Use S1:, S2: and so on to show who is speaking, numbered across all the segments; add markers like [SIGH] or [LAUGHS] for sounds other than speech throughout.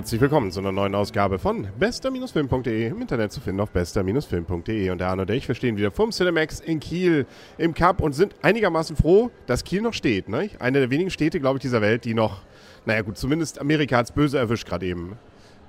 S1: Herzlich willkommen zu einer neuen Ausgabe von bester-film.de im Internet zu finden auf bester-film.de. Und der Arno und ich, wir stehen wieder vom Cinemax in Kiel im Cup und sind einigermaßen froh, dass Kiel noch steht. Ne? Eine der wenigen Städte, glaube ich, dieser Welt, die noch, naja gut, zumindest Amerika hat es böse erwischt gerade eben.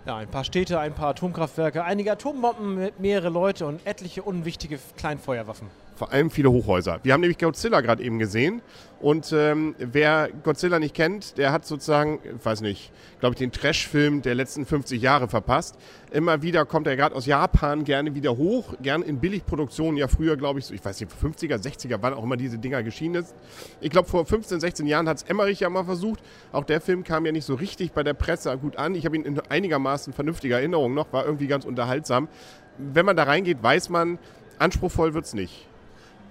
S2: Ja, ein paar Städte, ein paar Atomkraftwerke, einige Atombomben, mehrere Leute und etliche unwichtige Kleinfeuerwaffen
S1: vor allem viele Hochhäuser. Wir haben nämlich Godzilla gerade eben gesehen und ähm, wer Godzilla nicht kennt, der hat sozusagen, weiß nicht, glaube ich, den Trash-Film der letzten 50 Jahre verpasst. Immer wieder kommt er gerade aus Japan gerne wieder hoch, gern in Billigproduktionen, ja früher glaube ich, so, ich weiß nicht, 50er, 60er, wann auch immer diese Dinger geschienen ist. Ich glaube, vor 15, 16 Jahren hat es Emmerich ja mal versucht. Auch der Film kam ja nicht so richtig bei der Presse gut an. Ich habe ihn in einigermaßen vernünftiger Erinnerung noch, war irgendwie ganz unterhaltsam. Wenn man da reingeht, weiß man, anspruchsvoll wird es nicht.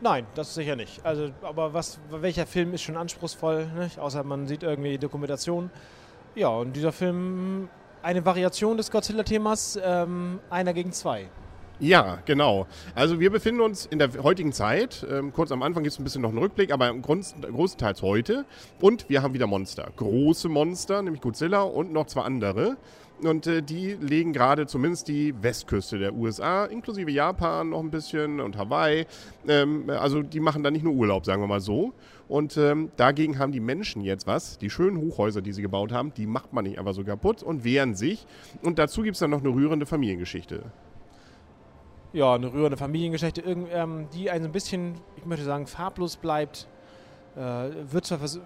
S2: Nein, das sicher nicht. Also, aber was, welcher Film ist schon anspruchsvoll, nicht? außer man sieht irgendwie Dokumentation. Ja, und dieser Film, eine Variation des Godzilla-Themas, ähm, einer gegen zwei.
S1: Ja, genau. Also wir befinden uns in der heutigen Zeit. Ähm, kurz am Anfang gibt es ein bisschen noch einen Rückblick, aber Grund, großenteils heute. Und wir haben wieder Monster. Große Monster, nämlich Godzilla und noch zwei andere. Und äh, die legen gerade zumindest die Westküste der USA, inklusive Japan noch ein bisschen und Hawaii. Ähm, also die machen da nicht nur Urlaub, sagen wir mal so. Und ähm, dagegen haben die Menschen jetzt was. Die schönen Hochhäuser, die sie gebaut haben, die macht man nicht einfach so kaputt und wehren sich. Und dazu gibt es dann noch eine rührende Familiengeschichte.
S2: Ja, eine rührende Familiengeschichte, ähm, die ein bisschen, ich möchte sagen, farblos bleibt. Äh, wird zwar vers äh,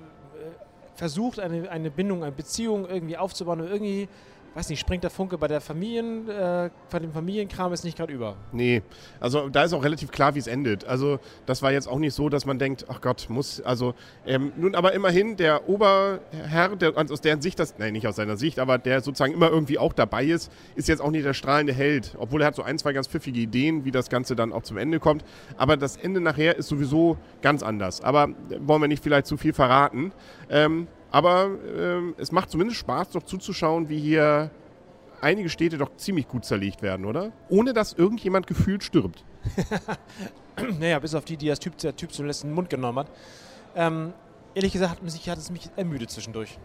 S2: versucht, eine, eine Bindung, eine Beziehung irgendwie aufzubauen, aber irgendwie weiß nicht, springt der Funke bei der Familien, äh, bei dem Familienkram ist nicht gerade über.
S1: Nee, also da ist auch relativ klar, wie es endet. Also das war jetzt auch nicht so, dass man denkt, ach Gott, muss, also ähm, nun aber immerhin der Oberherr, der, aus deren Sicht das, nein, nicht aus seiner Sicht, aber der sozusagen immer irgendwie auch dabei ist, ist jetzt auch nicht der strahlende Held, obwohl er hat so ein, zwei ganz pfiffige Ideen, wie das Ganze dann auch zum Ende kommt. Aber das Ende nachher ist sowieso ganz anders. Aber wollen wir nicht vielleicht zu viel verraten. Ähm, aber ähm, es macht zumindest Spaß, doch zuzuschauen, wie hier einige Städte doch ziemlich gut zerlegt werden, oder? Ohne dass irgendjemand gefühlt stirbt. [LAUGHS]
S2: naja, bis auf die, die das typ, der Typ zum letzten Mund genommen hat. Ähm, ehrlich gesagt hat, mich, hat es mich ermüdet zwischendurch.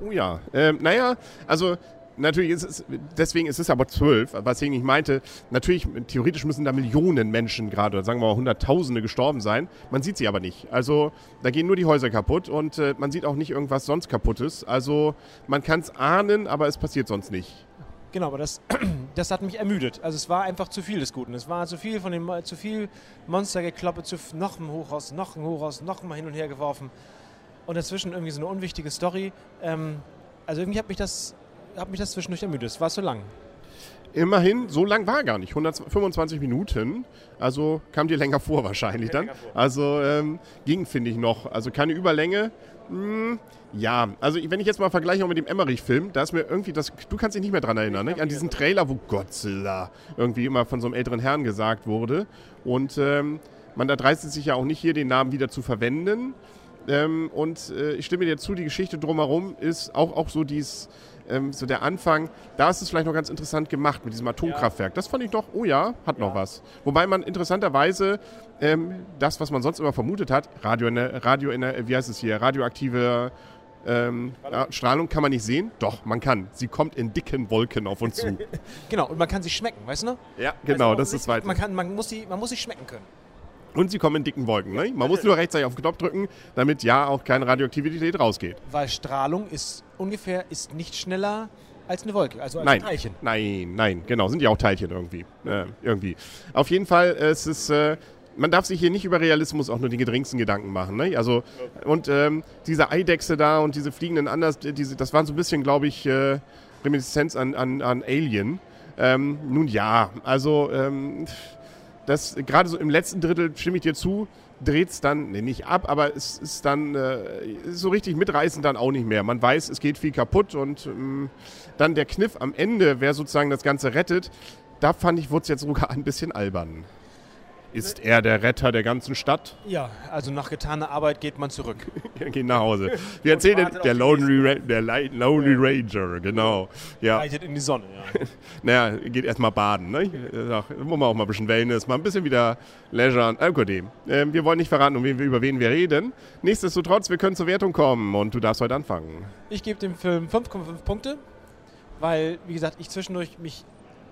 S1: Oh ja. Ähm, naja, also natürlich ist es, deswegen ist es aber zwölf, was ich meinte. Natürlich, theoretisch müssen da Millionen Menschen gerade, oder sagen wir mal Hunderttausende gestorben sein. Man sieht sie aber nicht. Also da gehen nur die Häuser kaputt und äh, man sieht auch nicht irgendwas sonst kaputtes. Also man kann es ahnen, aber es passiert sonst nicht.
S2: Genau, aber das, [CLEARS THROAT] das hat mich ermüdet. Also es war einfach zu viel des Guten. Es war zu viel von dem, zu viel Monstergekloppe, zu noch ein Hochhaus, noch ein Hochhaus, noch mal hin und her geworfen. Und dazwischen irgendwie so eine unwichtige Story. Ähm, also irgendwie hat mich das habe mich das zwischendurch ermüdet. Es war zu lang.
S1: Immerhin, so lang war gar nicht. 125 Minuten. Also kam dir länger vor wahrscheinlich dann. Also ähm, ging, finde ich, noch. Also keine Überlänge. Hm, ja, also wenn ich jetzt mal vergleiche auch mit dem Emmerich-Film, da ist mir irgendwie das, du kannst dich nicht mehr dran erinnern, ne? an diesen Trailer, wo Godzilla irgendwie immer von so einem älteren Herrn gesagt wurde. Und ähm, man da dreistet sich ja auch nicht hier, den Namen wieder zu verwenden. Ähm, und äh, ich stimme dir zu, die Geschichte drumherum ist auch, auch so dies ähm, so der Anfang, da ist es vielleicht noch ganz interessant gemacht mit diesem Atomkraftwerk. Das fand ich doch, oh ja, hat noch was. Wobei man interessanterweise ähm, das, was man sonst immer vermutet hat, Radio, Radio wie heißt es hier, radioaktive ähm, ja, Strahlung kann man nicht sehen? Doch, man kann. Sie kommt in dicken Wolken auf uns zu. [LAUGHS]
S2: genau, und man kann sie schmecken, weißt du?
S1: Ja, genau, also das ist weiter.
S2: Man, kann, man, muss sie, man muss sie schmecken können.
S1: Und sie kommen in dicken Wolken. Ne? Man muss nur rechtzeitig auf den Knopf drücken, damit ja auch keine Radioaktivität rausgeht.
S2: Weil Strahlung ist ungefähr ist nicht schneller als eine Wolke, also als
S1: nein,
S2: ein Teilchen.
S1: Nein, nein, genau, sind ja auch Teilchen irgendwie. Äh, irgendwie. Auf jeden Fall, es ist. Äh, man darf sich hier nicht über Realismus auch nur die geringsten Gedanken machen. Ne? Also, und ähm, diese Eidechse da und diese fliegenden Anders, diese, das waren so ein bisschen, glaube ich, äh, Reminiszenz an, an, an Alien. Ähm, nun ja, also ähm, das gerade so im letzten Drittel, stimme ich dir zu, dreht es dann, nee, nicht ab, aber es ist dann äh, so richtig mitreißend dann auch nicht mehr. Man weiß, es geht viel kaputt und ähm, dann der Kniff am Ende, wer sozusagen das Ganze rettet, da fand ich, wurde es jetzt sogar ein bisschen albern. Ist er der Retter der ganzen Stadt?
S2: Ja, also nach getaner Arbeit geht man zurück. [LAUGHS]
S1: er geht nach Hause. [LAUGHS] Wir erzählen der Lonely, der Lonely Ranger, genau.
S2: Ja. Reitet in die Sonne, ja. [LAUGHS]
S1: naja, geht erstmal baden. Ne? Da muss man auch mal ein bisschen Wellness, mal ein bisschen wieder Leisure. Äh, gut, äh, wir wollen nicht verraten, um wen, über wen wir reden. Nichtsdestotrotz, wir können zur Wertung kommen und du darfst heute anfangen.
S2: Ich gebe dem Film 5,5 Punkte weil, wie gesagt, ich zwischendurch mich,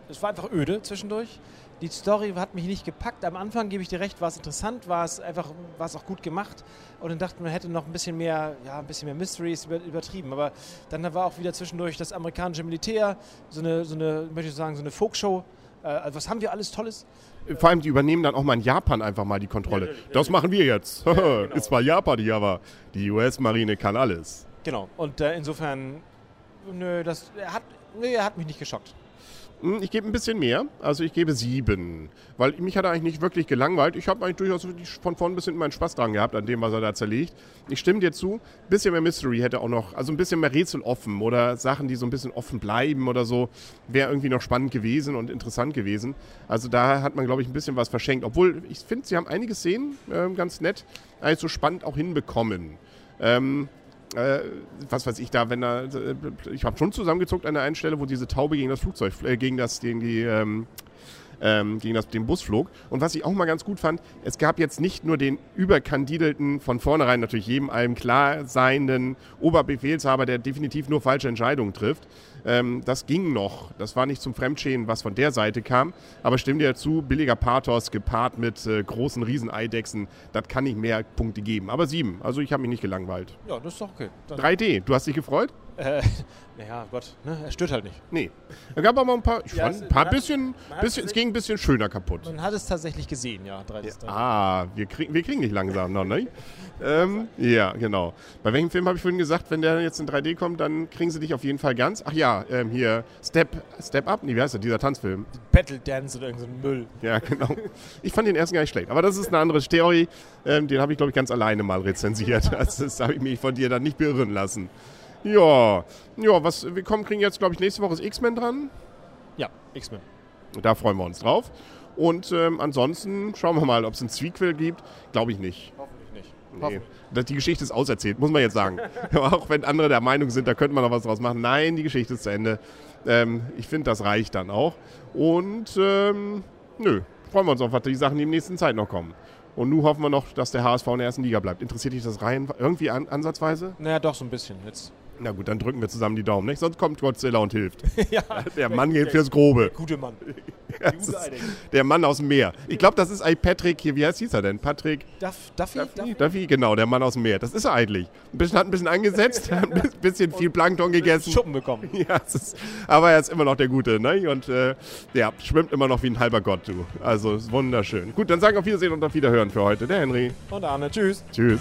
S2: es war einfach öde zwischendurch. Die Story hat mich nicht gepackt. Am Anfang gebe ich dir recht, war es interessant, war es einfach, war es auch gut gemacht. Und dann dachte man, hätte noch ein bisschen mehr, ja, ein bisschen mehr Mysteries über, übertrieben. Aber dann war auch wieder zwischendurch das amerikanische Militär, so eine, so eine, möchte ich sagen, so eine Folkshow. Äh, also was haben wir alles Tolles?
S1: Vor allem, die übernehmen dann auch mal in Japan einfach mal die Kontrolle. Ja, das machen wir jetzt. Ja, [LAUGHS] genau. Ist zwar Japan hier, aber die US-Marine kann alles.
S2: Genau. Und äh, insofern, nö, das er hat, nö, er hat mich nicht geschockt.
S1: Hm, ich gebe ein bisschen mehr, also ich gebe sieben, weil mich hat er eigentlich nicht wirklich gelangweilt. Ich habe eigentlich durchaus von vorn bis hinten meinen Spaß dran gehabt an dem, was er da zerlegt. Ich stimme dir zu, ein bisschen mehr Mystery hätte auch noch, also ein bisschen mehr Rätsel offen oder Sachen, die so ein bisschen offen bleiben oder so, wäre irgendwie noch spannend gewesen und interessant gewesen. Also da hat man, glaube ich, ein bisschen was verschenkt. Obwohl, ich finde, sie haben einige Szenen äh, ganz nett, eigentlich so spannend auch hinbekommen. Ähm, äh, was weiß ich da, wenn er, äh, ich habe schon zusammengezuckt an der einen Stelle, wo diese Taube gegen das Flugzeug, äh, gegen das, gegen die, ähm, ähm, gegen das, den Bus flog. Und was ich auch mal ganz gut fand, es gab jetzt nicht nur den überkandidelten, von vornherein natürlich jedem allem klar seienden Oberbefehlshaber, der definitiv nur falsche Entscheidungen trifft, ähm, das ging noch. Das war nicht zum Fremdschäden, was von der Seite kam. Aber stimmt dir dazu, billiger Pathos gepaart mit äh, großen Rieseneidechsen, das kann nicht mehr Punkte geben. Aber sieben, also ich habe mich nicht gelangweilt.
S2: Ja, das ist doch okay.
S1: Dann 3D, du hast dich gefreut?
S2: Äh, naja, Gott, ne? er stört halt nicht.
S1: Nee. Es gab aber ein paar, ich ja, fand, ein paar bisschen, bisschen es ging ein bisschen schöner kaputt.
S2: Man hat es tatsächlich gesehen, ja. 3D,
S1: ja ah, wir, krieg, wir kriegen nicht langsam noch, ne? ähm, ja, genau. Bei welchem Film habe ich vorhin gesagt, wenn der jetzt in 3D kommt, dann kriegen sie dich auf jeden Fall ganz. Ach ja, ähm, hier Step, Step Up, nee, wie heißt der, dieser Tanzfilm?
S2: Battle Dance oder irgendein Müll.
S1: Ja, genau. Ich fand den ersten gar nicht schlecht, aber das ist eine andere Theorie. Ähm, den habe ich, glaube ich, ganz alleine mal rezensiert. [LAUGHS] Also, das habe ich mich von dir dann nicht beirren lassen. Ja, ja, was wir kommen, kriegen jetzt, glaube ich, nächste Woche ist X-Men dran.
S2: Ja, X-Men.
S1: Da freuen wir uns drauf. Und ähm, ansonsten schauen wir mal, ob es ein Sequel gibt. Glaube ich nicht.
S2: Hoffentlich
S1: nicht. Nee. Die Geschichte ist auserzählt, muss man jetzt sagen. [LAUGHS] [LAUGHS] auch wenn andere der Meinung sind, da könnte man noch was draus machen. Nein, die Geschichte ist zu Ende. Ähm, ich finde, das reicht dann auch. Und ähm, nö, freuen wir uns auf was die Sachen, die in der nächsten Zeit noch kommen. Und nun hoffen wir noch, dass der HSV in der ersten Liga bleibt. Interessiert dich das rein irgendwie an, ansatzweise?
S2: Naja, doch so ein bisschen. Jetzt
S1: na gut, dann drücken wir zusammen die Daumen, nicht? Sonst kommt Godzilla und hilft. [LAUGHS] ja, der Mann geht fürs Grobe.
S2: Gute Mann. [LAUGHS]
S1: der Mann aus dem Meer. Ich glaube, das ist eigentlich Patrick hier. Wie heißt hieß er denn? Patrick?
S2: Duff, Duffy?
S1: Duffy? Duffy? genau, der Mann aus dem Meer. Das ist er eigentlich. Ein bisschen, hat ein bisschen angesetzt, [LAUGHS] hat ein bisschen viel Plankton gegessen.
S2: Schuppen bekommen.
S1: Ja, ist, aber er ist immer noch der Gute, ne? Und äh, ja, schwimmt immer noch wie ein halber Gott, du. Also ist wunderschön. Gut, dann sagen wir auf Wiedersehen und auf Wiederhören für heute. Der Henry.
S2: Und Arne. Tschüss.
S1: Tschüss.